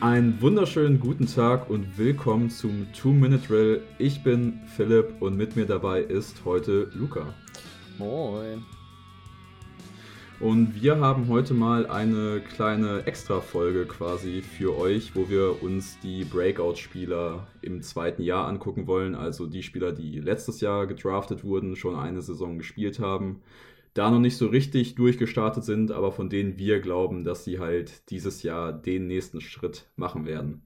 Einen wunderschönen guten Tag und willkommen zum Two-Minute-Drill. Ich bin Philipp und mit mir dabei ist heute Luca. Moin. Und wir haben heute mal eine kleine Extra-Folge quasi für euch, wo wir uns die Breakout-Spieler im zweiten Jahr angucken wollen. Also die Spieler, die letztes Jahr gedraftet wurden, schon eine Saison gespielt haben, da noch nicht so richtig durchgestartet sind, aber von denen wir glauben, dass sie halt dieses Jahr den nächsten Schritt machen werden.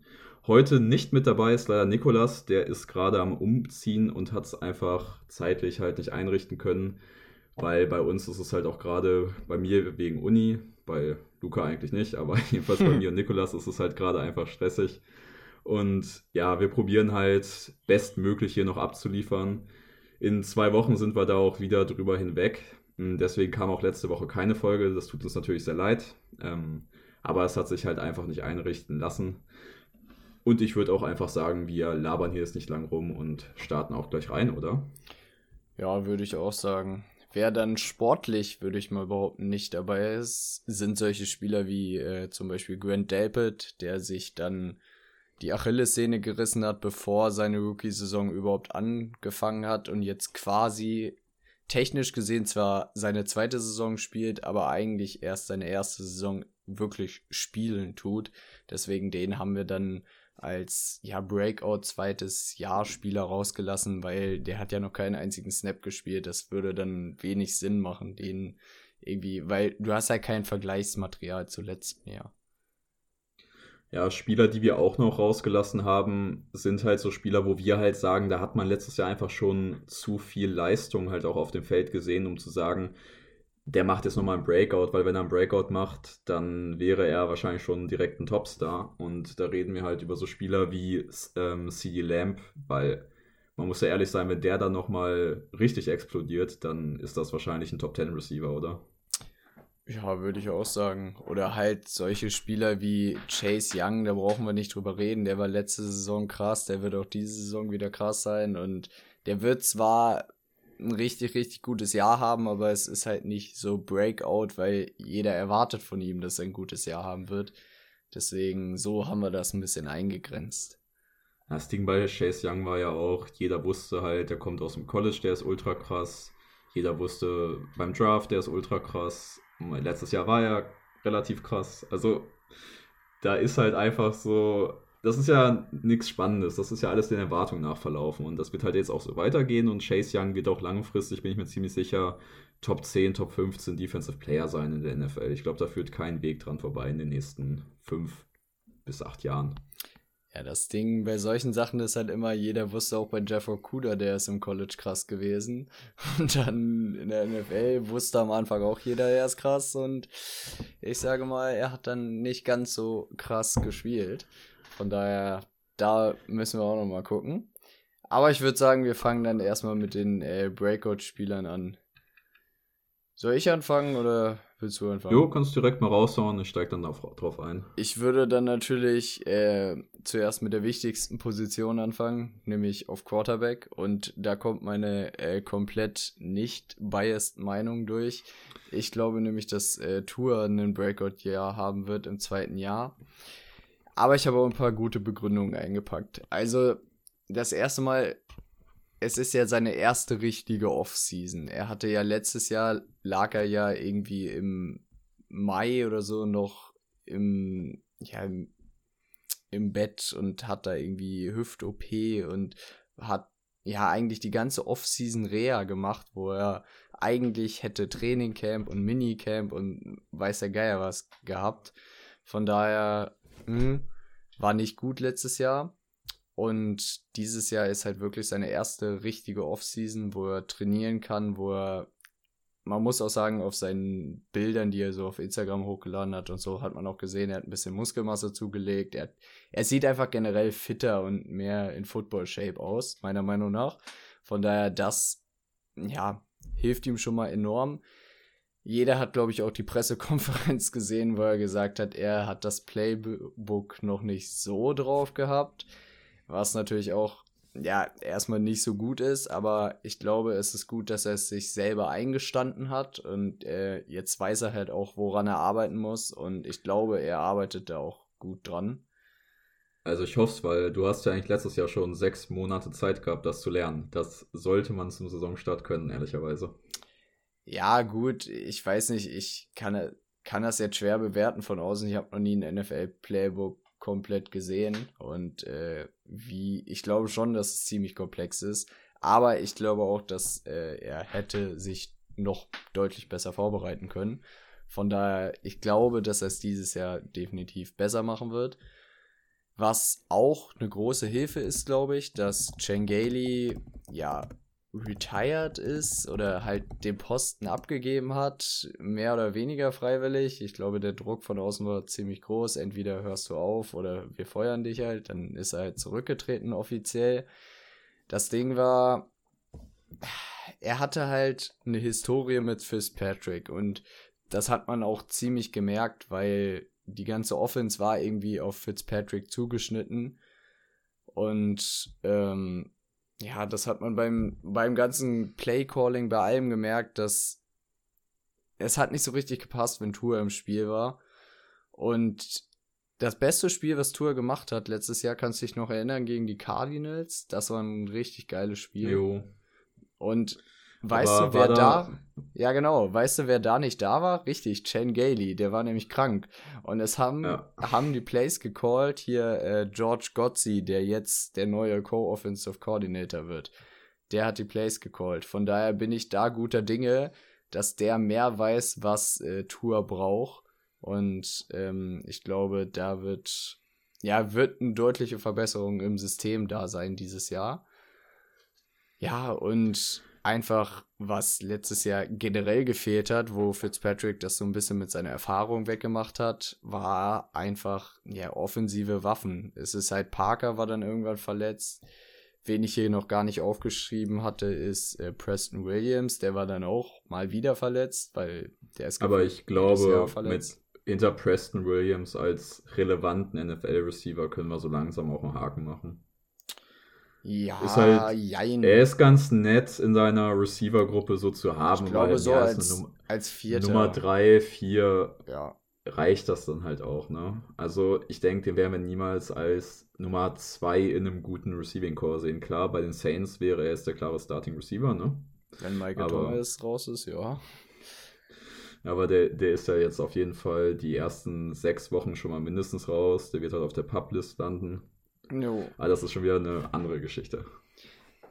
Heute nicht mit dabei ist leider Nikolas, der ist gerade am Umziehen und hat es einfach zeitlich halt nicht einrichten können weil bei uns ist es halt auch gerade bei mir wegen Uni, bei Luca eigentlich nicht, aber jedenfalls bei mir und Nikolas ist es halt gerade einfach stressig. Und ja, wir probieren halt bestmöglich hier noch abzuliefern. In zwei Wochen sind wir da auch wieder drüber hinweg. Hm, deswegen kam auch letzte Woche keine Folge. Das tut uns natürlich sehr leid. Ähm, aber es hat sich halt einfach nicht einrichten lassen. Und ich würde auch einfach sagen, wir labern hier jetzt nicht lang rum und starten auch gleich rein, oder? Ja, würde ich auch sagen. Wer dann sportlich, würde ich mal behaupten, nicht dabei ist, sind solche Spieler wie äh, zum Beispiel Grant Delpit, der sich dann die Achillessehne gerissen hat, bevor seine Rookie-Saison überhaupt angefangen hat und jetzt quasi technisch gesehen zwar seine zweite Saison spielt, aber eigentlich erst seine erste Saison wirklich spielen tut. Deswegen den haben wir dann als ja Breakout zweites Jahr Spieler rausgelassen, weil der hat ja noch keinen einzigen Snap gespielt. Das würde dann wenig Sinn machen, den irgendwie, weil du hast ja kein Vergleichsmaterial zu letztem Jahr. Ja, Spieler, die wir auch noch rausgelassen haben, sind halt so Spieler, wo wir halt sagen, da hat man letztes Jahr einfach schon zu viel Leistung halt auch auf dem Feld gesehen, um zu sagen, der macht jetzt nochmal einen Breakout, weil wenn er einen Breakout macht, dann wäre er wahrscheinlich schon direkt ein Topstar. Und da reden wir halt über so Spieler wie ähm, CD Lamp, weil man muss ja ehrlich sein, wenn der dann nochmal richtig explodiert, dann ist das wahrscheinlich ein Top 10 Receiver, oder? Ja, würde ich auch sagen. Oder halt solche Spieler wie Chase Young, da brauchen wir nicht drüber reden. Der war letzte Saison krass, der wird auch diese Saison wieder krass sein. Und der wird zwar ein richtig, richtig gutes Jahr haben, aber es ist halt nicht so Breakout, weil jeder erwartet von ihm, dass er ein gutes Jahr haben wird. Deswegen, so haben wir das ein bisschen eingegrenzt. Das Ding bei Chase Young war ja auch, jeder wusste halt, der kommt aus dem College, der ist ultra krass. Jeder wusste beim Draft, der ist ultra krass. Letztes Jahr war er relativ krass. Also, da ist halt einfach so, das ist ja nichts Spannendes. Das ist ja alles den Erwartungen nach verlaufen. Und das wird halt jetzt auch so weitergehen. Und Chase Young wird auch langfristig, bin ich mir ziemlich sicher, Top 10, Top 15 Defensive Player sein in der NFL. Ich glaube, da führt kein Weg dran vorbei in den nächsten fünf bis acht Jahren. Ja, das Ding bei solchen Sachen ist halt immer, jeder wusste auch bei Jeff Okuda, der ist im College krass gewesen. Und dann in der NFL wusste am Anfang auch jeder, er ist krass. Und ich sage mal, er hat dann nicht ganz so krass gespielt. Von daher, da müssen wir auch noch mal gucken. Aber ich würde sagen, wir fangen dann erstmal mit den äh, Breakout-Spielern an. Soll ich anfangen oder willst du anfangen? Jo, kannst direkt mal raushauen, ich steige dann drauf ein. Ich würde dann natürlich äh, zuerst mit der wichtigsten Position anfangen, nämlich auf Quarterback. Und da kommt meine äh, komplett nicht biased Meinung durch. Ich glaube nämlich, dass äh, Tour einen Breakout-Jahr haben wird im zweiten Jahr. Aber ich habe auch ein paar gute Begründungen eingepackt. Also, das erste Mal, es ist ja seine erste richtige Off-Season. Er hatte ja letztes Jahr, lag er ja irgendwie im Mai oder so noch im, ja, im, im Bett und hat da irgendwie Hüft-OP und hat ja eigentlich die ganze Off-Season Reha gemacht, wo er eigentlich hätte Trainingcamp und Minicamp und weiß der Geier was gehabt. Von daher Mhm. War nicht gut letztes Jahr. Und dieses Jahr ist halt wirklich seine erste richtige Offseason, wo er trainieren kann, wo er, man muss auch sagen, auf seinen Bildern, die er so auf Instagram hochgeladen hat und so, hat man auch gesehen, er hat ein bisschen Muskelmasse zugelegt. Er, er sieht einfach generell fitter und mehr in Football-Shape aus, meiner Meinung nach. Von daher, das, ja, hilft ihm schon mal enorm. Jeder hat, glaube ich, auch die Pressekonferenz gesehen, wo er gesagt hat, er hat das Playbook noch nicht so drauf gehabt. Was natürlich auch, ja, erstmal nicht so gut ist, aber ich glaube, es ist gut, dass er es sich selber eingestanden hat und äh, jetzt weiß er halt auch, woran er arbeiten muss und ich glaube, er arbeitet da auch gut dran. Also ich hoffe es, weil du hast ja eigentlich letztes Jahr schon sechs Monate Zeit gehabt, das zu lernen. Das sollte man zum Saisonstart können, ehrlicherweise. Ja, gut, ich weiß nicht, ich kann, kann das jetzt schwer bewerten von außen. Ich habe noch nie ein NFL-Playbook komplett gesehen und äh, wie, ich glaube schon, dass es ziemlich komplex ist, aber ich glaube auch, dass äh, er hätte sich noch deutlich besser vorbereiten können. Von daher, ich glaube, dass er es dieses Jahr definitiv besser machen wird. Was auch eine große Hilfe ist, glaube ich, dass Chengeli ja retired ist oder halt den Posten abgegeben hat, mehr oder weniger freiwillig. Ich glaube, der Druck von außen war ziemlich groß. Entweder hörst du auf oder wir feuern dich halt. Dann ist er halt zurückgetreten offiziell. Das Ding war, er hatte halt eine Historie mit Fitzpatrick und das hat man auch ziemlich gemerkt, weil die ganze Offense war irgendwie auf Fitzpatrick zugeschnitten. Und ähm, ja, das hat man beim, beim ganzen Play-Calling bei allem gemerkt, dass es hat nicht so richtig gepasst, wenn Tour im Spiel war. Und das beste Spiel, was Tour gemacht hat letztes Jahr, kannst du dich noch erinnern, gegen die Cardinals. Das war ein richtig geiles Spiel. Jo. Und Weißt Aber du, wer da, da, Ja, genau. Weißt du, wer da nicht da war? Richtig, Chen Gailey. Der war nämlich krank. Und es haben, ja. haben die Plays gecallt. Hier äh, George Gotzi, der jetzt der neue Co-Offensive Coordinator wird. Der hat die Plays gecallt. Von daher bin ich da guter Dinge, dass der mehr weiß, was äh, Tour braucht. Und ähm, ich glaube, da wird, ja, wird eine deutliche Verbesserung im System da sein dieses Jahr. Ja, und einfach, was letztes Jahr generell gefehlt hat, wo Fitzpatrick das so ein bisschen mit seiner Erfahrung weggemacht hat, war einfach, ja, offensive Waffen. Es ist halt Parker war dann irgendwann verletzt. Wen ich hier noch gar nicht aufgeschrieben hatte, ist äh, Preston Williams. Der war dann auch mal wieder verletzt, weil der ist Aber ich glaube, mit hinter Preston Williams als relevanten NFL-Receiver können wir so langsam auch einen Haken machen. Ja, ist halt, jein. Er ist ganz nett in seiner Receiver-Gruppe so zu haben. Ich glaube, so als, Num als Vierter. Nummer 3, 4 ja. reicht das dann halt auch. Ne? Also ich denke, den werden wir niemals als Nummer 2 in einem guten Receiving-Core sehen. Klar, bei den Saints wäre er jetzt der klare Starting-Receiver. Ne? Wenn Michael Aber, Thomas raus ist, ja. Aber der, der ist ja jetzt auf jeden Fall die ersten sechs Wochen schon mal mindestens raus. Der wird halt auf der Publist landen. Jo. Aber das ist schon wieder eine andere Geschichte.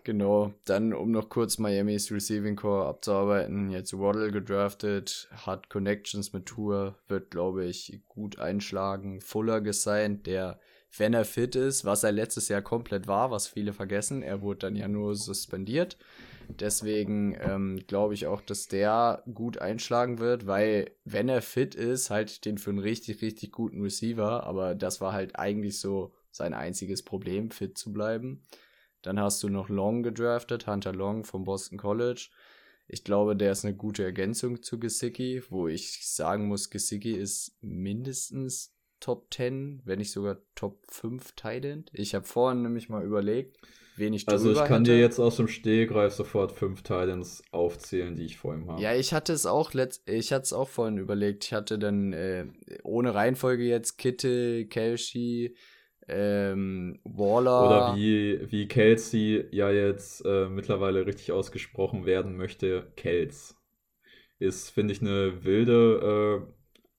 Genau, dann um noch kurz Miamis Receiving Core abzuarbeiten. Jetzt Waddle gedraftet, hat Connections mit Tour, wird glaube ich gut einschlagen. Fuller gesigned, der, wenn er fit ist, was er letztes Jahr komplett war, was viele vergessen, er wurde dann ja nur suspendiert. Deswegen ähm, glaube ich auch, dass der gut einschlagen wird, weil wenn er fit ist, halte ich den für einen richtig, richtig guten Receiver. Aber das war halt eigentlich so sein einziges Problem, fit zu bleiben. Dann hast du noch Long gedraftet, Hunter Long vom Boston College. Ich glaube, der ist eine gute Ergänzung zu Gesicki, wo ich sagen muss, Gesicki ist mindestens Top 10, wenn nicht sogar Top 5 Titan. Ich habe vorhin nämlich mal überlegt, wen ich Also ich kann hätte. dir jetzt aus dem Stehgreif sofort fünf Titans aufzählen, die ich vor ihm habe. Ja, ich hatte es auch letzt ich hatte es auch vorhin überlegt. Ich hatte dann äh, ohne Reihenfolge jetzt Kittel, Kelshi, ähm, Waller. Oder wie, wie Kelsey ja jetzt äh, mittlerweile richtig ausgesprochen werden möchte, Kels. Ist, finde ich, eine wilde,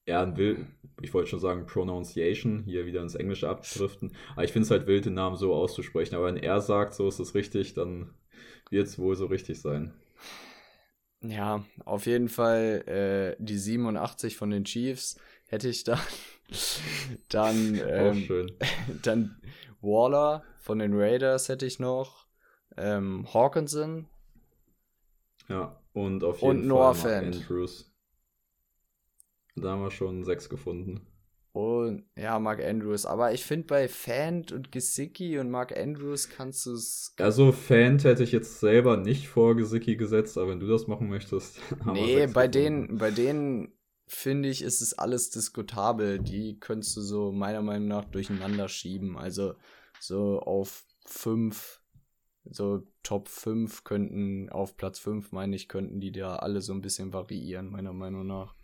äh, ja, ein wild, ich wollte schon sagen Pronunciation, hier wieder ins Englische abdriften. Aber ich finde es halt wild, den Namen so auszusprechen. Aber wenn er sagt, so ist es richtig, dann wird es wohl so richtig sein. Ja, auf jeden Fall äh, die 87 von den Chiefs hätte ich da dann, ähm, dann Waller von den Raiders hätte ich noch. Ähm, Hawkinson. Ja, und auf jeden und Fall Andrews. Da haben wir schon sechs gefunden. Und ja, Mark Andrews. Aber ich finde bei Fant und Gesicki und Mark Andrews kannst du es. Also Fant hätte ich jetzt selber nicht vor Gesicki gesetzt, aber wenn du das machen möchtest. nee, bei denen, bei denen finde ich, ist es alles diskutabel. Die könntest du so meiner Meinung nach durcheinander schieben. Also so auf 5, so Top 5 könnten, auf Platz 5 meine ich, könnten die da alle so ein bisschen variieren, meiner Meinung nach.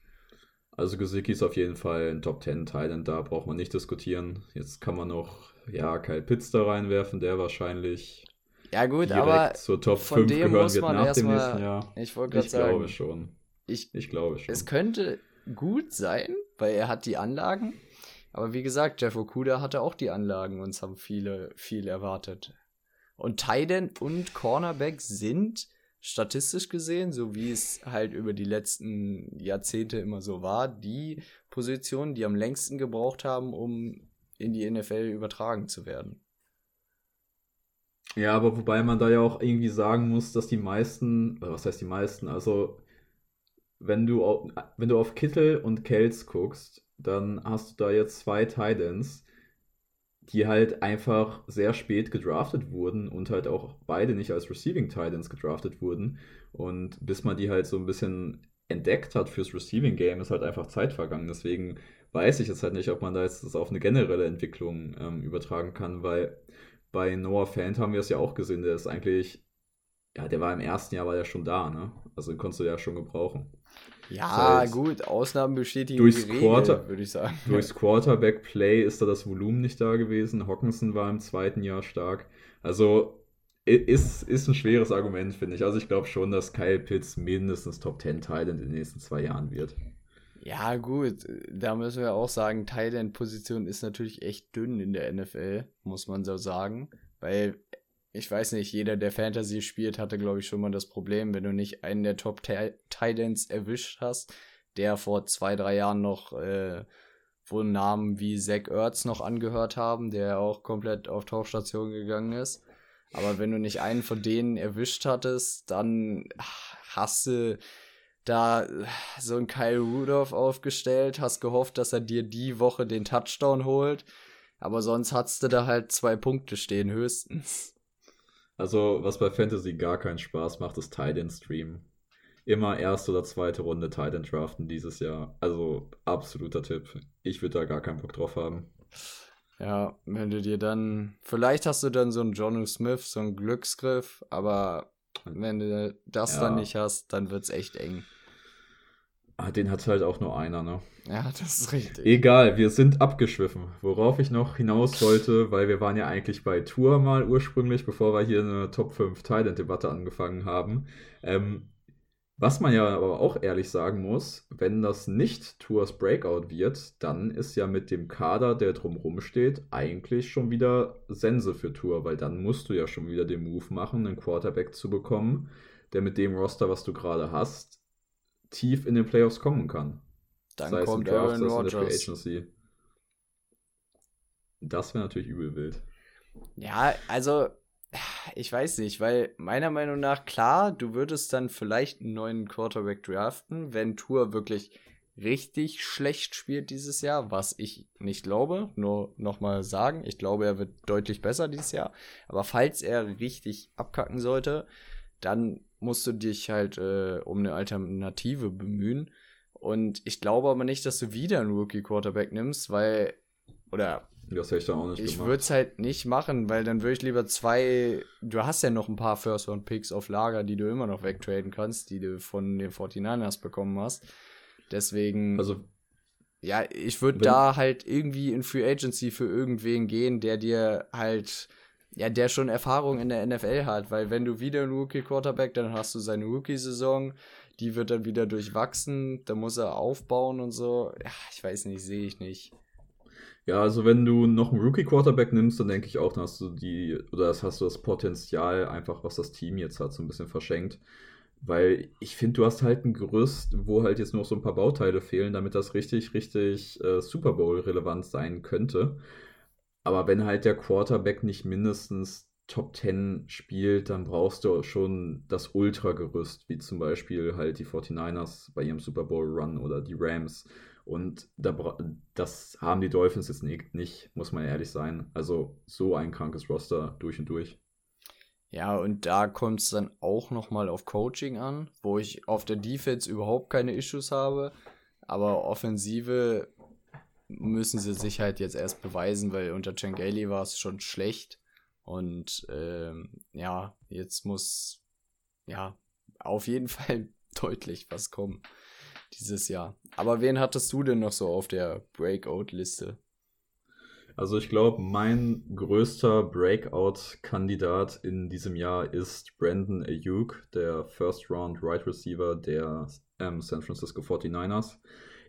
Also Gesicki ist auf jeden Fall ein Top 10 Thailand, da braucht man nicht diskutieren. Jetzt kann man noch, ja, Kyle Pitts da reinwerfen, der wahrscheinlich ja gut, aber zur Top 5 gehören wird nach dem nächsten Jahr. Ich wollte gerade sagen. Ich glaube schon. Ich, ich glaube schon. Es könnte gut sein, weil er hat die Anlagen. Aber wie gesagt, Jeff Okuda hatte auch die Anlagen und es haben viele viel erwartet. Und Titan und Cornerback sind statistisch gesehen, so wie es halt über die letzten Jahrzehnte immer so war, die Positionen, die am längsten gebraucht haben, um in die NFL übertragen zu werden. Ja, aber wobei man da ja auch irgendwie sagen muss, dass die meisten, was heißt die meisten, also wenn du auf, wenn du auf Kittel und Kels guckst, dann hast du da jetzt zwei Titans, die halt einfach sehr spät gedraftet wurden und halt auch beide nicht als Receiving Titans gedraftet wurden. Und bis man die halt so ein bisschen entdeckt hat fürs Receiving Game, ist halt einfach Zeit vergangen. Deswegen weiß ich jetzt halt nicht, ob man da jetzt das auf eine generelle Entwicklung ähm, übertragen kann, weil bei Noah Fant haben wir es ja auch gesehen, der ist eigentlich, ja, der war im ersten Jahr war der schon da, ne? Also den konntest du ja schon gebrauchen. Ja, das gut, Ausnahmen bestätigen durchs die Quarter, würde ich sagen. Durchs Quarterback-Play ist da das Volumen nicht da gewesen. Hawkinson war im zweiten Jahr stark. Also ist, ist ein schweres Argument, finde ich. Also ich glaube schon, dass Kyle Pitts mindestens Top 10 Teil in den nächsten zwei Jahren wird. Ja, gut, da müssen wir auch sagen, Thailand-Position ist natürlich echt dünn in der NFL, muss man so sagen. Weil ich weiß nicht, jeder, der Fantasy spielt, hatte, glaube ich, schon mal das Problem, wenn du nicht einen der Top Titans erwischt hast, der vor zwei, drei Jahren noch, äh, wo Namen wie Zach Ertz noch angehört haben, der auch komplett auf Tauchstation gegangen ist. Aber wenn du nicht einen von denen erwischt hattest, dann hast du da so einen Kyle Rudolph aufgestellt, hast gehofft, dass er dir die Woche den Touchdown holt. Aber sonst hattest du da halt zwei Punkte stehen, höchstens. Also, was bei Fantasy gar keinen Spaß macht, ist Titan Stream. Immer erste oder zweite Runde Titan draften dieses Jahr. Also, absoluter Tipp. Ich würde da gar keinen Bock drauf haben. Ja, wenn du dir dann. Vielleicht hast du dann so einen Johnny Smith, so einen Glücksgriff, aber wenn du das ja. dann nicht hast, dann wird es echt eng. Ah, den hat halt auch nur einer, ne? Ja, das ist richtig. Egal, wir sind abgeschwiffen. Worauf ich noch hinaus wollte, weil wir waren ja eigentlich bei Tour mal ursprünglich, bevor wir hier eine Top 5 Thailand-Debatte angefangen haben. Ähm, was man ja aber auch ehrlich sagen muss, wenn das nicht Tours Breakout wird, dann ist ja mit dem Kader, der drumrum steht, eigentlich schon wieder Sense für Tour, weil dann musst du ja schon wieder den Move machen, einen Quarterback zu bekommen, der mit dem Roster, was du gerade hast, tief in den Playoffs kommen kann. Dann Sei kommt Draft, Aaron Rodgers. Das wäre natürlich übel wild. Ja, also ich weiß nicht, weil meiner Meinung nach klar, du würdest dann vielleicht einen neuen Quarterback draften, wenn Tour wirklich richtig schlecht spielt dieses Jahr, was ich nicht glaube. Nur nochmal sagen, ich glaube, er wird deutlich besser dieses Jahr. Aber falls er richtig abkacken sollte, dann musst du dich halt äh, um eine Alternative bemühen. Und ich glaube aber nicht, dass du wieder einen Rookie-Quarterback nimmst, weil, oder das hätte ich auch nicht Ich würde es halt nicht machen, weil dann würde ich lieber zwei. Du hast ja noch ein paar First-Round-Picks auf Lager, die du immer noch wegtraden kannst, die du von den 49ers bekommen hast. Deswegen. Also. Ja, ich würde da halt irgendwie in Free Agency für irgendwen gehen, der dir halt ja, der schon Erfahrung in der NFL hat, weil wenn du wieder einen Rookie-Quarterback, dann hast du seine Rookie-Saison, die wird dann wieder durchwachsen, da muss er aufbauen und so. Ja, ich weiß nicht, sehe ich nicht. Ja, also wenn du noch einen Rookie-Quarterback nimmst, dann denke ich auch, dann hast du die, oder das hast du das Potenzial einfach, was das Team jetzt hat, so ein bisschen verschenkt. Weil ich finde, du hast halt ein Gerüst, wo halt jetzt nur noch so ein paar Bauteile fehlen, damit das richtig, richtig äh, Super Bowl-relevant sein könnte. Aber wenn halt der Quarterback nicht mindestens Top 10 spielt, dann brauchst du schon das Ultra-Gerüst, wie zum Beispiel halt die 49ers bei ihrem Super Bowl-Run oder die Rams. Und da, das haben die Dolphins jetzt nicht, muss man ehrlich sein. Also so ein krankes Roster durch und durch. Ja, und da kommt es dann auch nochmal auf Coaching an, wo ich auf der Defense überhaupt keine Issues habe. Aber Offensive müssen sie sich halt jetzt erst beweisen, weil unter Changeli war es schon schlecht. Und ähm, ja, jetzt muss ja auf jeden Fall deutlich was kommen. dieses Jahr. Aber wen hattest du denn noch so auf der Breakout-Liste? Also ich glaube, mein größter Breakout-Kandidat in diesem Jahr ist Brandon Ayuk, der First Round Right Receiver der ähm, San Francisco 49ers.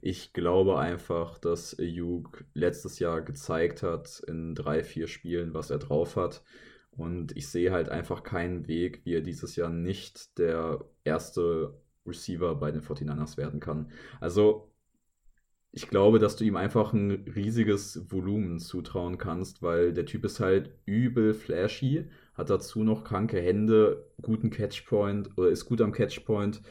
Ich glaube einfach, dass Ayuk letztes Jahr gezeigt hat in drei, vier Spielen, was er drauf hat. Und ich sehe halt einfach keinen Weg, wie er dieses Jahr nicht der erste Receiver bei den 49ers werden kann. Also ich glaube, dass du ihm einfach ein riesiges Volumen zutrauen kannst, weil der Typ ist halt übel flashy, hat dazu noch kranke Hände, guten Catchpoint oder ist gut am Catchpoint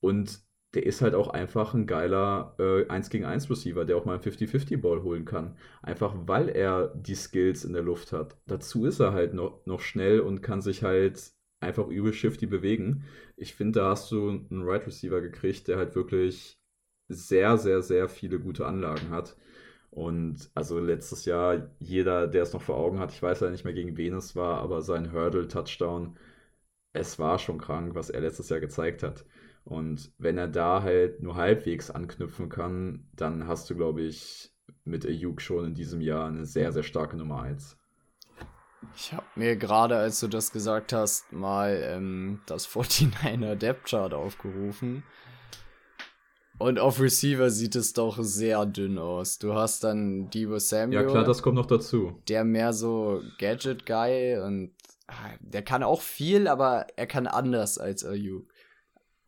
und der ist halt auch einfach ein geiler äh, 1 gegen 1 Receiver, der auch mal einen 50-50 Ball holen kann. Einfach weil er die Skills in der Luft hat. Dazu ist er halt noch, noch schnell und kann sich halt einfach übel shifty bewegen. Ich finde, da hast du einen Right Receiver gekriegt, der halt wirklich sehr, sehr, sehr viele gute Anlagen hat. Und also letztes Jahr, jeder, der es noch vor Augen hat, ich weiß ja nicht mehr gegen wen es war, aber sein Hurdle-Touchdown, es war schon krank, was er letztes Jahr gezeigt hat. Und wenn er da halt nur halbwegs anknüpfen kann, dann hast du, glaube ich, mit Ayuk schon in diesem Jahr eine sehr, sehr starke Nummer 1. Ich habe mir gerade, als du das gesagt hast, mal ähm, das 49er Depth Chart aufgerufen. Und auf Receiver sieht es doch sehr dünn aus. Du hast dann Debo Samuel. Ja, klar, das kommt noch dazu. Der mehr so Gadget-Guy und ah, der kann auch viel, aber er kann anders als Ayuk.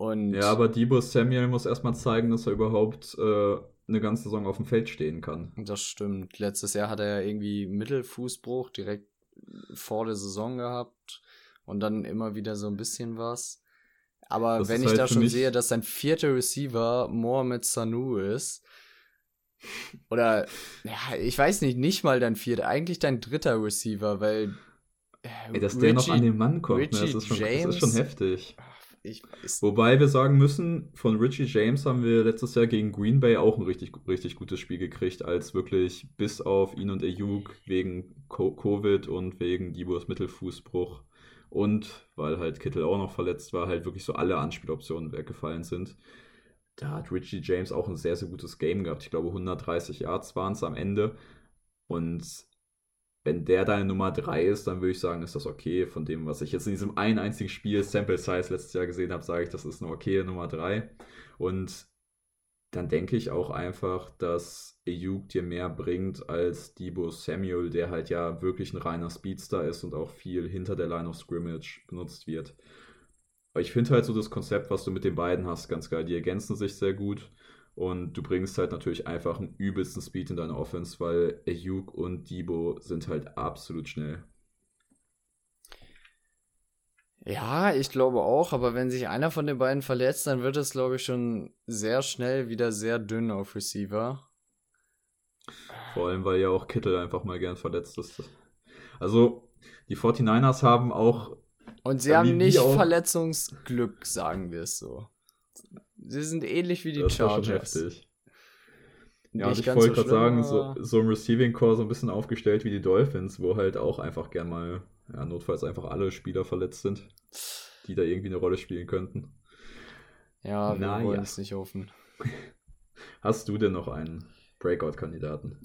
Und ja, aber Debo Samuel muss erstmal zeigen, dass er überhaupt äh, eine ganze Saison auf dem Feld stehen kann. Das stimmt. Letztes Jahr hat er ja irgendwie Mittelfußbruch direkt vor der Saison gehabt und dann immer wieder so ein bisschen was. Aber das wenn ich halt da schon sehe, dass sein vierter Receiver Mohamed Sanu ist, oder ja, ich weiß nicht, nicht mal dein vierter, eigentlich dein dritter Receiver, weil äh, Ey, dass Richie, der noch an den Mann kommt, ne? das, ist schon, James, das ist schon heftig. Ich weiß. Wobei wir sagen müssen, von Richie James haben wir letztes Jahr gegen Green Bay auch ein richtig, richtig gutes Spiel gekriegt, als wirklich bis auf ihn und Ayuk wegen Covid und wegen Dibos Mittelfußbruch und weil halt Kittel auch noch verletzt war, halt wirklich so alle Anspieloptionen weggefallen sind. Da hat Richie James auch ein sehr, sehr gutes Game gehabt. Ich glaube, 130 Yards waren es am Ende. Und wenn der deine Nummer 3 ist, dann würde ich sagen, ist das okay. Von dem, was ich jetzt in diesem einen einzigen Spiel Sample Size letztes Jahr gesehen habe, sage ich, das ist eine okay Nummer 3. Und dann denke ich auch einfach, dass Ayuk dir mehr bringt als Debo Samuel, der halt ja wirklich ein reiner Speedster ist und auch viel hinter der Line of Scrimmage benutzt wird. Aber ich finde halt so das Konzept, was du mit den beiden hast, ganz geil. Die ergänzen sich sehr gut. Und du bringst halt natürlich einfach einen übelsten Speed in deine Offense, weil Ayuk und Debo sind halt absolut schnell. Ja, ich glaube auch, aber wenn sich einer von den beiden verletzt, dann wird es, glaube ich, schon sehr schnell wieder sehr dünn auf Receiver. Vor allem, weil ja auch Kittel einfach mal gern verletzt ist. Also, die 49ers haben auch. Und sie haben nicht Verletzungsglück, sagen wir es so. Sie sind ähnlich wie die das Chargers. War schon heftig. Ja, ich wollte so gerade sagen, so, so im Receiving Core so ein bisschen aufgestellt wie die Dolphins, wo halt auch einfach gern mal, ja, notfalls einfach alle Spieler verletzt sind, die da irgendwie eine Rolle spielen könnten. Ja, wir naja. wollen es nicht hoffen. Hast du denn noch einen Breakout-Kandidaten?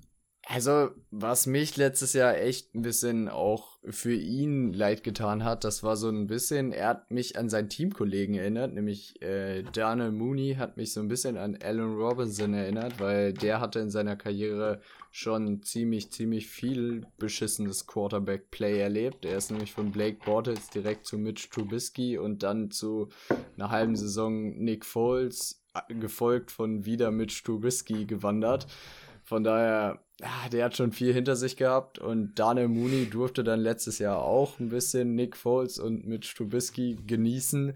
Also, was mich letztes Jahr echt ein bisschen auch für ihn leid getan hat, das war so ein bisschen, er hat mich an seinen Teamkollegen erinnert, nämlich äh, Daniel Mooney hat mich so ein bisschen an Alan Robinson erinnert, weil der hatte in seiner Karriere schon ziemlich, ziemlich viel beschissenes Quarterback-Play erlebt. Er ist nämlich von Blake Bortles direkt zu Mitch Trubisky und dann zu einer halben Saison Nick Foles, äh, gefolgt von wieder Mitch Trubisky gewandert. Von daher, ja, der hat schon viel hinter sich gehabt und Daniel Mooney durfte dann letztes Jahr auch ein bisschen Nick Foles und Mitch Trubisky genießen.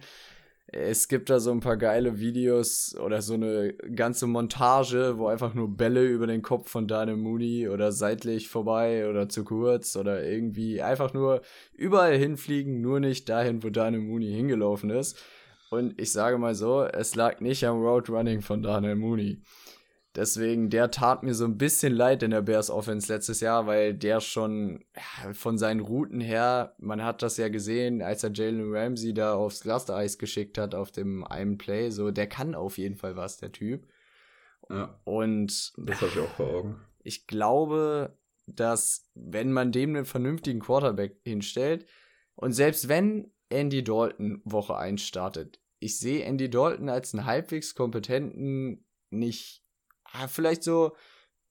Es gibt da so ein paar geile Videos oder so eine ganze Montage, wo einfach nur Bälle über den Kopf von Daniel Mooney oder seitlich vorbei oder zu kurz oder irgendwie einfach nur überall hinfliegen, nur nicht dahin, wo Daniel Mooney hingelaufen ist. Und ich sage mal so, es lag nicht am Roadrunning von Daniel Mooney. Deswegen, der tat mir so ein bisschen leid in der Bears Offense letztes Jahr, weil der schon von seinen Routen her, man hat das ja gesehen, als er Jalen Ramsey da aufs Glas geschickt hat auf dem einen Play, so, der kann auf jeden Fall was, der Typ. Ja. Und das habe ich auch vor Augen. Ich glaube, dass wenn man dem einen vernünftigen Quarterback hinstellt und selbst wenn Andy Dalton Woche 1 startet, ich sehe Andy Dalton als einen halbwegs kompetenten, nicht, vielleicht so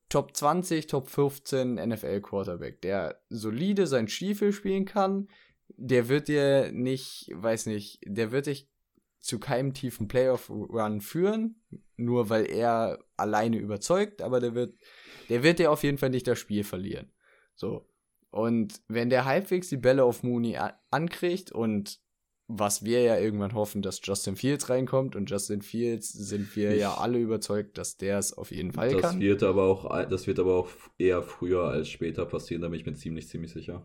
Top 20, Top 15 NFL Quarterback, der solide sein Stiefel spielen kann. Der wird dir nicht, weiß nicht, der wird dich zu keinem tiefen Playoff-Run führen, nur weil er alleine überzeugt, aber der wird, der wird dir auf jeden Fall nicht das Spiel verlieren. So. Und wenn der halbwegs die Bälle auf Mooney ankriegt und was wir ja irgendwann hoffen, dass Justin Fields reinkommt und Justin Fields sind wir ich, ja alle überzeugt, dass der es auf jeden Fall das kann. Wird aber auch, das wird aber auch eher früher als später passieren, da bin ich mir ziemlich, ziemlich sicher.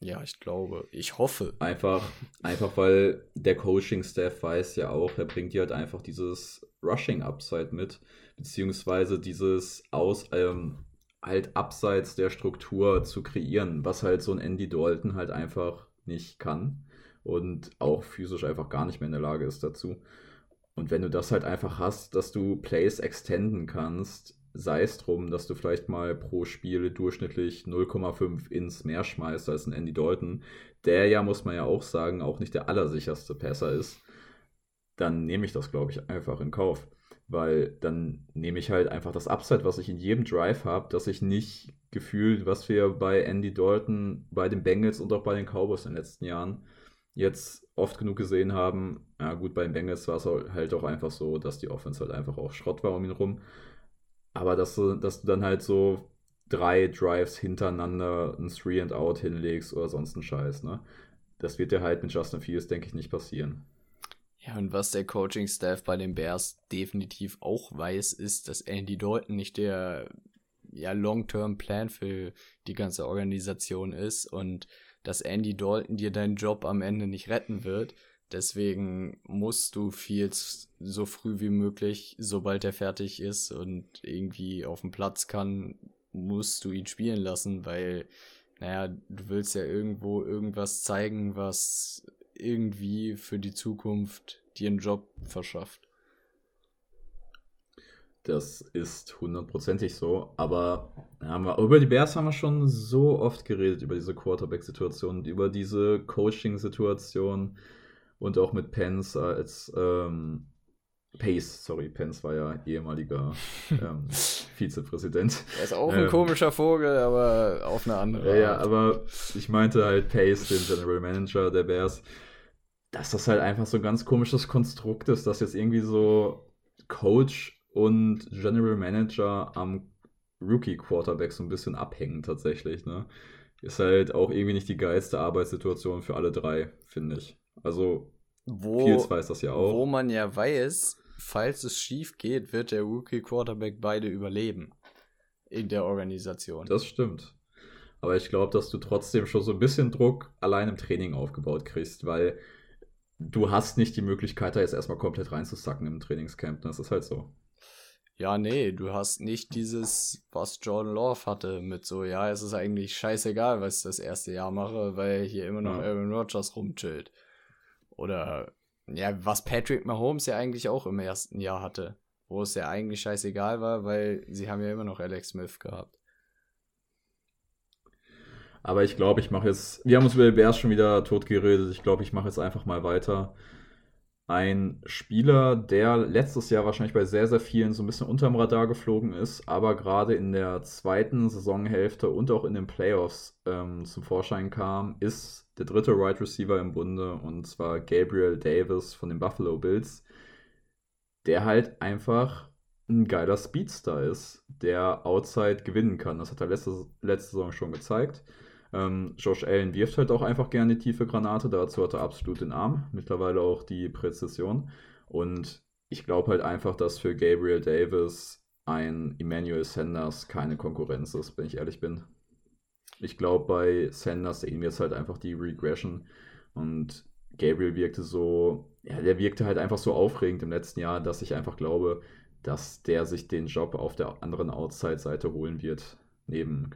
Ja, ich glaube, ich hoffe. Einfach, einfach weil der Coaching-Staff weiß ja auch, er bringt dir halt einfach dieses Rushing-Upside mit, beziehungsweise dieses aus, ähm, halt abseits der Struktur zu kreieren, was halt so ein Andy Dalton halt einfach nicht kann und auch physisch einfach gar nicht mehr in der Lage ist dazu. Und wenn du das halt einfach hast, dass du Plays extenden kannst, sei es drum, dass du vielleicht mal pro Spiel durchschnittlich 0,5 ins mehr schmeißt als ein Andy Dalton, der ja, muss man ja auch sagen, auch nicht der allersicherste Passer ist, dann nehme ich das, glaube ich, einfach in Kauf. Weil dann nehme ich halt einfach das Upside, was ich in jedem Drive habe, dass ich nicht gefühlt, was wir bei Andy Dalton, bei den Bengals und auch bei den Cowboys in den letzten Jahren jetzt oft genug gesehen haben. Ja, gut, bei den Bengals war es halt auch einfach so, dass die Offense halt einfach auch Schrott war um ihn rum. Aber dass du, dass du dann halt so drei Drives hintereinander ein Three and Out hinlegst oder sonst ein Scheiß, ne? Das wird dir halt mit Justin Fields, denke ich, nicht passieren. Ja, und was der Coaching-Staff bei den Bears definitiv auch weiß, ist, dass Andy Dalton nicht der ja, Long-Term-Plan für die ganze Organisation ist und dass Andy Dalton dir deinen Job am Ende nicht retten wird. Deswegen musst du Fields so früh wie möglich, sobald er fertig ist und irgendwie auf dem Platz kann, musst du ihn spielen lassen, weil, naja, du willst ja irgendwo irgendwas zeigen, was irgendwie für die Zukunft dir einen Job verschafft. Das ist hundertprozentig so, aber wir, über die Bears haben wir schon so oft geredet, über diese Quarterback-Situation, über diese Coaching-Situation und auch mit Pence als ähm, Pace, sorry, Pence war ja ehemaliger ähm, Vizepräsident. Er ist auch ein ähm, komischer Vogel, aber auf eine andere Art. Ja, aber ich meinte halt Pace, den General Manager der Bears, dass das halt einfach so ein ganz komisches Konstrukt ist, dass jetzt irgendwie so Coach und General Manager am Rookie Quarterback so ein bisschen abhängen tatsächlich. Ne? Ist halt auch irgendwie nicht die geilste Arbeitssituation für alle drei, finde ich. Also, wo, Fields weiß das ja auch. Wo man ja weiß, falls es schief geht, wird der Rookie Quarterback beide überleben. In der Organisation. Das stimmt. Aber ich glaube, dass du trotzdem schon so ein bisschen Druck allein im Training aufgebaut kriegst, weil du hast nicht die Möglichkeit, da jetzt erstmal komplett reinzusacken im Trainingscamp. Das ist halt so. Ja, nee, du hast nicht dieses, was Jordan Love hatte, mit so, ja, es ist eigentlich scheißegal, was ich das erste Jahr mache, weil hier immer noch ja. Aaron Rodgers rumchillt. Oder, ja, was Patrick Mahomes ja eigentlich auch im ersten Jahr hatte, wo es ja eigentlich scheißegal war, weil sie haben ja immer noch Alex Smith gehabt. Aber ich glaube, ich mache jetzt, wir haben uns über die Bears schon wieder tot geredet, ich glaube, ich mache jetzt einfach mal weiter ein Spieler, der letztes Jahr wahrscheinlich bei sehr, sehr vielen so ein bisschen unterm Radar geflogen ist, aber gerade in der zweiten Saisonhälfte und auch in den Playoffs ähm, zum Vorschein kam, ist der dritte Wide right Receiver im Bunde und zwar Gabriel Davis von den Buffalo Bills, der halt einfach ein geiler Speedstar ist, der Outside gewinnen kann. Das hat er letzte, letzte Saison schon gezeigt. Ähm, Josh Allen wirft halt auch einfach gerne tiefe Granate, dazu hat er absolut den Arm, mittlerweile auch die Präzision. Und ich glaube halt einfach, dass für Gabriel Davis ein Emmanuel Sanders keine Konkurrenz ist, wenn ich ehrlich bin. Ich glaube, bei Sanders sehen wir jetzt halt einfach die Regression und Gabriel wirkte so, ja, der wirkte halt einfach so aufregend im letzten Jahr, dass ich einfach glaube, dass der sich den Job auf der anderen Outside-Seite holen wird, neben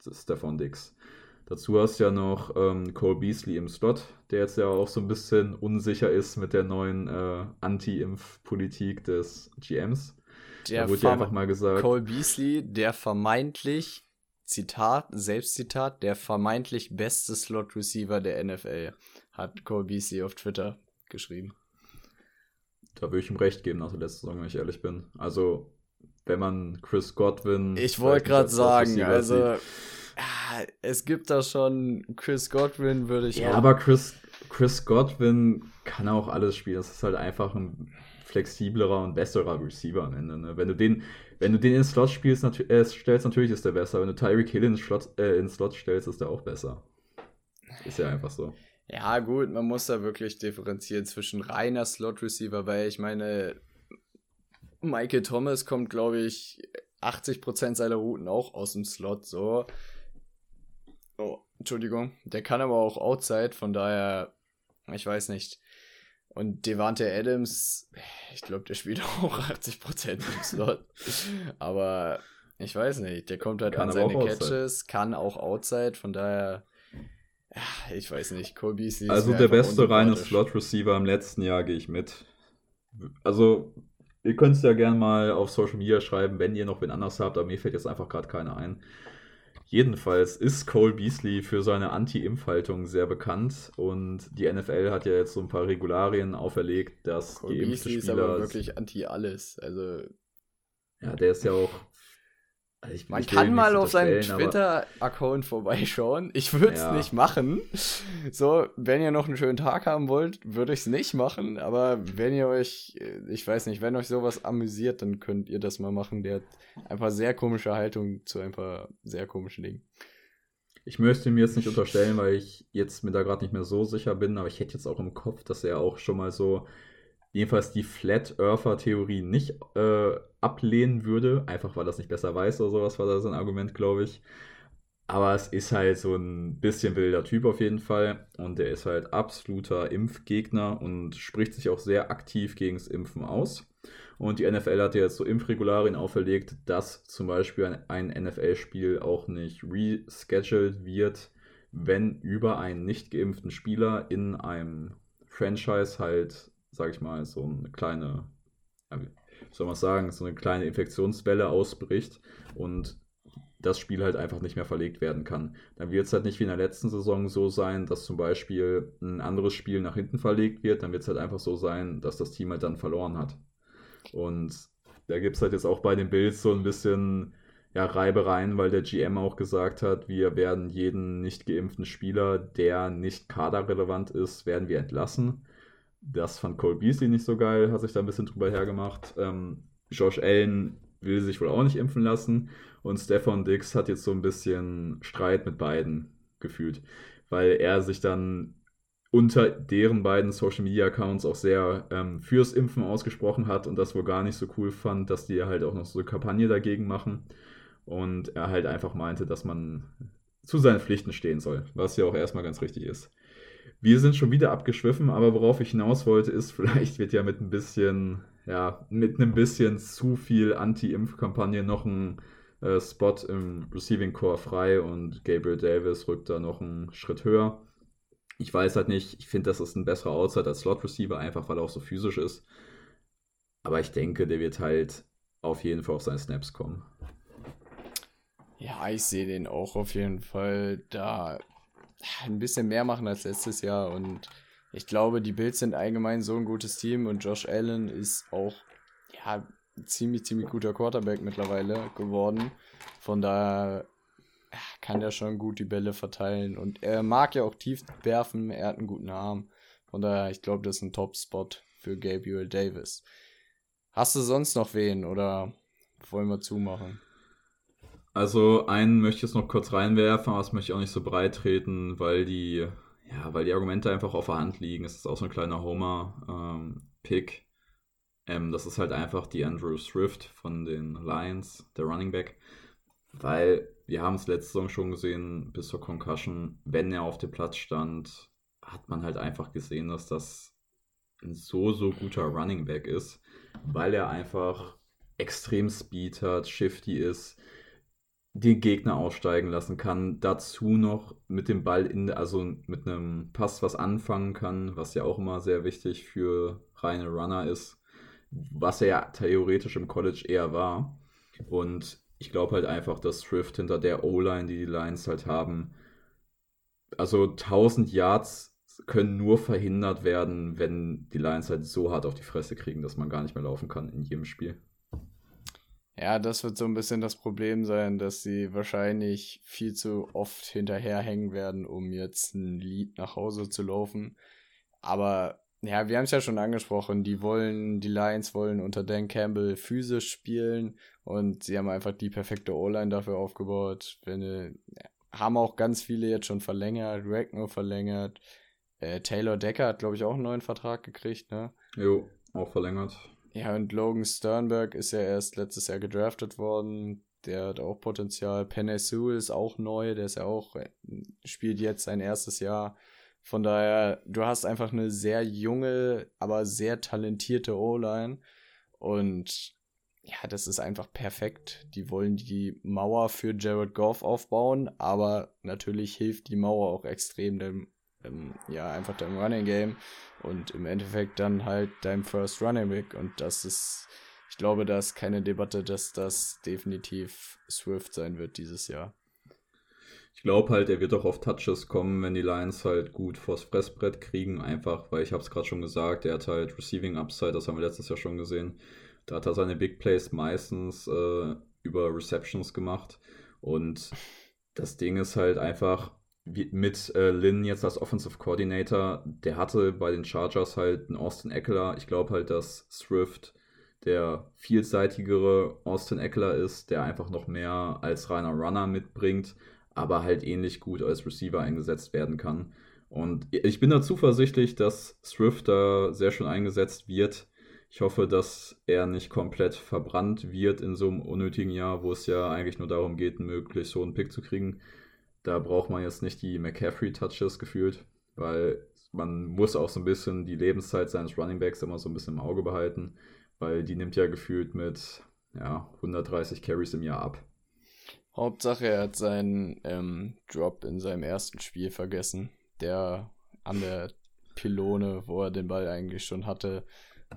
Stefan Dix. Dazu hast du ja noch ähm, Cole Beasley im Slot, der jetzt ja auch so ein bisschen unsicher ist mit der neuen äh, Anti-Impf-Politik des GMs. Der da wurde ja einfach mal gesagt. Cole Beasley, der vermeintlich, Zitat, Selbstzitat, der vermeintlich beste Slot-Receiver der NFL, hat Cole Beasley auf Twitter geschrieben. Da würde ich ihm recht geben nach der letzten Saison, wenn ich ehrlich bin. Also, wenn man Chris Godwin. Ich wollte gerade sagen, also. Es gibt da schon Chris Godwin, würde ich Ja, aber Chris, Chris Godwin kann auch alles spielen. Das ist halt einfach ein flexiblerer und besserer Receiver am Ende. Ne? Wenn du den, wenn du den ins Slot spielst, natu äh, stellst, natürlich ist der besser. Wenn du Tyreek Hill ins Slot, äh, ins Slot stellst, ist der auch besser. Ist ja einfach so. Ja, gut, man muss da wirklich differenzieren zwischen reiner Slot-Receiver, weil ich meine, Michael Thomas kommt, glaube ich, 80% seiner Routen auch aus dem Slot, so. Oh, Entschuldigung. Der kann aber auch Outside, von daher, ich weiß nicht. Und Devante Adams, ich glaube, der spielt auch 80% im Slot. aber ich weiß nicht, der kommt halt kann an seine Catches, kann auch Outside, von daher ich weiß nicht, Colby ist Also der beste reine Slot-Receiver im letzten Jahr gehe ich mit. Also, ihr könnt es ja gerne mal auf Social Media schreiben, wenn ihr noch wen anders habt, aber mir fällt jetzt einfach gerade keiner ein. Jedenfalls ist Cole Beasley für seine Anti-Impfhaltung sehr bekannt und die NFL hat ja jetzt so ein paar Regularien auferlegt, dass Cole geimpfte Beasley Spieler... ist aber wirklich anti-alles, also... Ja, der ist ja auch also ich, Man ich kann mal auf seinem Twitter-Account vorbeischauen. Ich würde es ja. nicht machen. So, wenn ihr noch einen schönen Tag haben wollt, würde ich es nicht machen. Aber wenn ihr euch, äh, ich weiß nicht, wenn euch sowas amüsiert, dann könnt ihr das mal machen. Der hat einfach sehr komische Haltung zu ein paar sehr komischen Dingen. Ich möchte mir jetzt nicht unterstellen, weil ich jetzt mir da gerade nicht mehr so sicher bin, aber ich hätte jetzt auch im Kopf, dass er auch schon mal so jedenfalls die Flat Earther Theorie nicht äh, ablehnen würde, einfach weil es nicht besser weiß oder sowas war da sein Argument, glaube ich. Aber es ist halt so ein bisschen wilder Typ auf jeden Fall und der ist halt absoluter Impfgegner und spricht sich auch sehr aktiv gegen das Impfen aus. Und die NFL hat jetzt so Impfregularien auferlegt, dass zum Beispiel ein, ein NFL-Spiel auch nicht rescheduled wird, wenn über einen nicht geimpften Spieler in einem Franchise halt sag ich mal, so eine kleine, soll man sagen, so eine kleine Infektionswelle ausbricht und das Spiel halt einfach nicht mehr verlegt werden kann. Dann wird es halt nicht wie in der letzten Saison so sein, dass zum Beispiel ein anderes Spiel nach hinten verlegt wird. Dann wird es halt einfach so sein, dass das Team halt dann verloren hat. Und da gibt es halt jetzt auch bei den Bills so ein bisschen ja, Reibereien, weil der GM auch gesagt hat, wir werden jeden nicht geimpften Spieler, der nicht kaderrelevant ist, werden wir entlassen. Das fand Cole Beasley nicht so geil, hat sich da ein bisschen drüber hergemacht. Ähm, Josh Allen will sich wohl auch nicht impfen lassen. Und Stefan Dix hat jetzt so ein bisschen Streit mit beiden gefühlt, weil er sich dann unter deren beiden Social Media Accounts auch sehr ähm, fürs Impfen ausgesprochen hat und das wohl gar nicht so cool fand, dass die halt auch noch so eine Kampagne dagegen machen. Und er halt einfach meinte, dass man zu seinen Pflichten stehen soll, was ja auch erstmal ganz richtig ist. Wir sind schon wieder abgeschwiffen, aber worauf ich hinaus wollte, ist, vielleicht wird ja mit ein bisschen, ja, mit einem bisschen zu viel Anti-Impf-Kampagne noch ein äh, Spot im Receiving Core frei und Gabriel Davis rückt da noch einen Schritt höher. Ich weiß halt nicht, ich finde, das ist ein besserer Outside als Slot Receiver, einfach weil er auch so physisch ist. Aber ich denke, der wird halt auf jeden Fall auf seine Snaps kommen. Ja, ich sehe den auch auf jeden Fall da ein bisschen mehr machen als letztes Jahr und ich glaube, die Bills sind allgemein so ein gutes Team und Josh Allen ist auch ja ziemlich ziemlich guter Quarterback mittlerweile geworden. Von daher kann der schon gut die Bälle verteilen und er mag ja auch tief werfen, er hat einen guten Arm. Von daher, ich glaube, das ist ein Top-Spot für Gabriel Davis. Hast du sonst noch wen oder wollen wir zumachen? Also einen möchte ich jetzt noch kurz reinwerfen, aber das möchte ich auch nicht so breit treten, weil die, ja, weil die Argumente einfach auf der Hand liegen. Es ist auch so ein kleiner Homer-Pick. Ähm, ähm, das ist halt einfach die Andrew Swift von den Lions, der Running Back. Weil wir haben es letzte Saison schon gesehen, bis zur Concussion, wenn er auf dem Platz stand, hat man halt einfach gesehen, dass das ein so, so guter Running Back ist, weil er einfach extrem Speed hat, shifty ist, den Gegner aussteigen lassen kann, dazu noch mit dem Ball in, also mit einem Pass was anfangen kann, was ja auch immer sehr wichtig für reine Runner ist, was er ja theoretisch im College eher war. Und ich glaube halt einfach, dass Swift hinter der O-Line, die die Lions halt haben, also 1000 Yards können nur verhindert werden, wenn die Lions halt so hart auf die Fresse kriegen, dass man gar nicht mehr laufen kann in jedem Spiel. Ja, das wird so ein bisschen das Problem sein, dass sie wahrscheinlich viel zu oft hinterherhängen werden, um jetzt ein Lied nach Hause zu laufen. Aber ja, wir haben es ja schon angesprochen, die wollen, die Lions wollen unter Dan Campbell physisch spielen und sie haben einfach die perfekte O-Line dafür aufgebaut. Wenn, haben auch ganz viele jetzt schon verlängert, Ragnar verlängert. Äh, Taylor Decker hat, glaube ich, auch einen neuen Vertrag gekriegt, ne? Jo, auch verlängert. Ja, und Logan Sternberg ist ja erst letztes Jahr gedraftet worden. Der hat auch Potenzial. Penny Sewell ist auch neu. Der ist ja auch, äh, spielt jetzt sein erstes Jahr. Von daher, du hast einfach eine sehr junge, aber sehr talentierte O-Line. Und ja, das ist einfach perfekt. Die wollen die Mauer für Jared Goff aufbauen, aber natürlich hilft die Mauer auch extrem dem, ähm, ja, einfach deinem Running Game und im Endeffekt dann halt deinem First Running Back. Und das ist, ich glaube, da ist keine Debatte, dass das definitiv Swift sein wird dieses Jahr. Ich glaube halt, er wird auch auf Touches kommen, wenn die Lions halt gut vors Fressbrett kriegen. Einfach, weil ich habe es gerade schon gesagt, er hat halt Receiving Upside, das haben wir letztes Jahr schon gesehen. Da hat er seine Big Plays meistens äh, über Receptions gemacht. Und das Ding ist halt einfach, mit äh, Lynn jetzt als Offensive Coordinator, der hatte bei den Chargers halt einen Austin Eckler. Ich glaube halt, dass Swift der vielseitigere Austin Eckler ist, der einfach noch mehr als reiner Runner mitbringt, aber halt ähnlich gut als Receiver eingesetzt werden kann. Und ich bin da zuversichtlich, dass Swift da sehr schön eingesetzt wird. Ich hoffe, dass er nicht komplett verbrannt wird in so einem unnötigen Jahr, wo es ja eigentlich nur darum geht, möglichst so einen Pick zu kriegen. Da braucht man jetzt nicht die McCaffrey-Touches gefühlt, weil man muss auch so ein bisschen die Lebenszeit seines Runningbacks immer so ein bisschen im Auge behalten, weil die nimmt ja gefühlt mit ja, 130 Carries im Jahr ab. Hauptsache, er hat seinen ähm, Drop in seinem ersten Spiel vergessen, der an der Pylone, wo er den Ball eigentlich schon hatte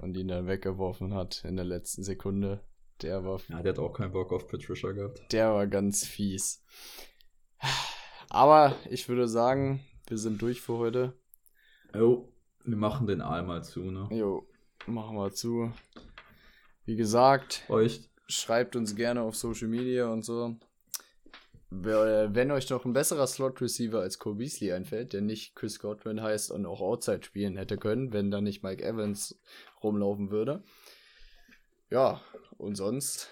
und ihn dann weggeworfen hat in der letzten Sekunde. Der war. Ja, der hat auch keinen Bock auf Patricia gehabt. Der war ganz fies. Aber ich würde sagen, wir sind durch für heute. Jo, wir machen den Aal mal zu, ne? Jo, machen wir zu. Wie gesagt, euch schreibt uns gerne auf Social Media und so. Wenn euch noch ein besserer Slot Receiver als Cole Beasley einfällt, der nicht Chris Godwin heißt und auch Outside spielen hätte können, wenn da nicht Mike Evans rumlaufen würde. Ja, und sonst,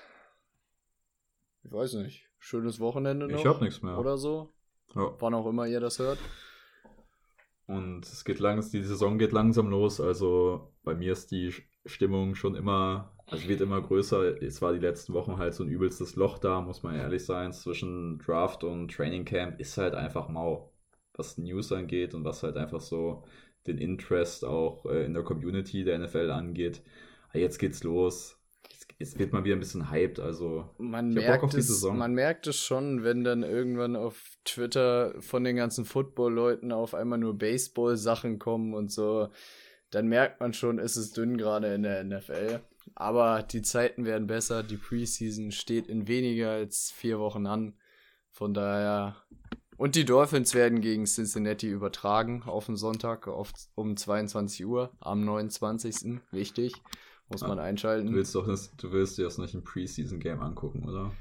ich weiß nicht, schönes Wochenende noch. Ich hab nichts mehr. Oder so. Ja. Wann auch immer ihr das hört. Und es geht langsam, die Saison geht langsam los. Also bei mir ist die Stimmung schon immer, also wird immer größer. Es war die letzten Wochen halt so ein übelstes Loch da, muss man ehrlich sein. Zwischen Draft und Training Camp ist halt einfach mau, was News angeht und was halt einfach so den Interest auch äh, in der Community der NFL angeht. Jetzt geht's los jetzt wird mal wieder ein bisschen hyped. Also man merkt, es, man merkt es schon, wenn dann irgendwann auf Twitter von den ganzen Football-Leuten auf einmal nur Baseball-Sachen kommen und so. Dann merkt man schon, ist es dünn gerade in der NFL. Aber die Zeiten werden besser. Die Preseason steht in weniger als vier Wochen an. Von daher. Und die Dolphins werden gegen Cincinnati übertragen auf den Sonntag auf, um 22 Uhr am 29. Wichtig. Muss ja, man einschalten. Du willst doch das, du willst dir das nicht im Preseason-Game angucken, oder?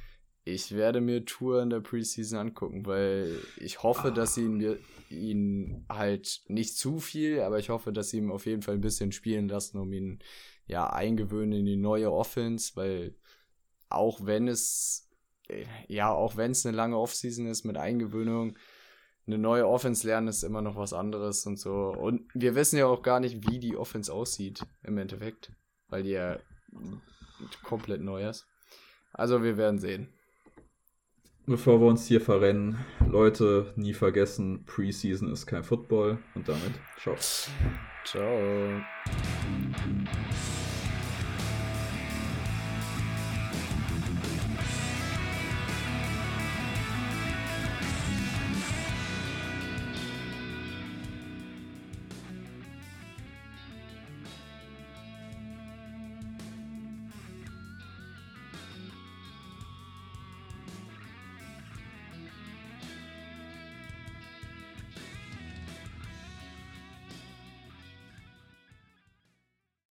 Ich werde mir Tour in der Preseason angucken, weil ich hoffe, ah. dass sie ihn, ihn halt nicht zu viel, aber ich hoffe, dass sie ihm auf jeden Fall ein bisschen spielen lassen, um ihn ja eingewöhnen in die neue Offense, weil auch wenn es ja, auch wenn es eine lange Offseason ist mit Eingewöhnung, eine neue Offense lernen ist immer noch was anderes und so. Und wir wissen ja auch gar nicht, wie die Offense aussieht im Endeffekt weil die ja komplett neu ist. Also wir werden sehen. Bevor wir uns hier verrennen, Leute, nie vergessen, Preseason ist kein Football und damit ciao. Ciao.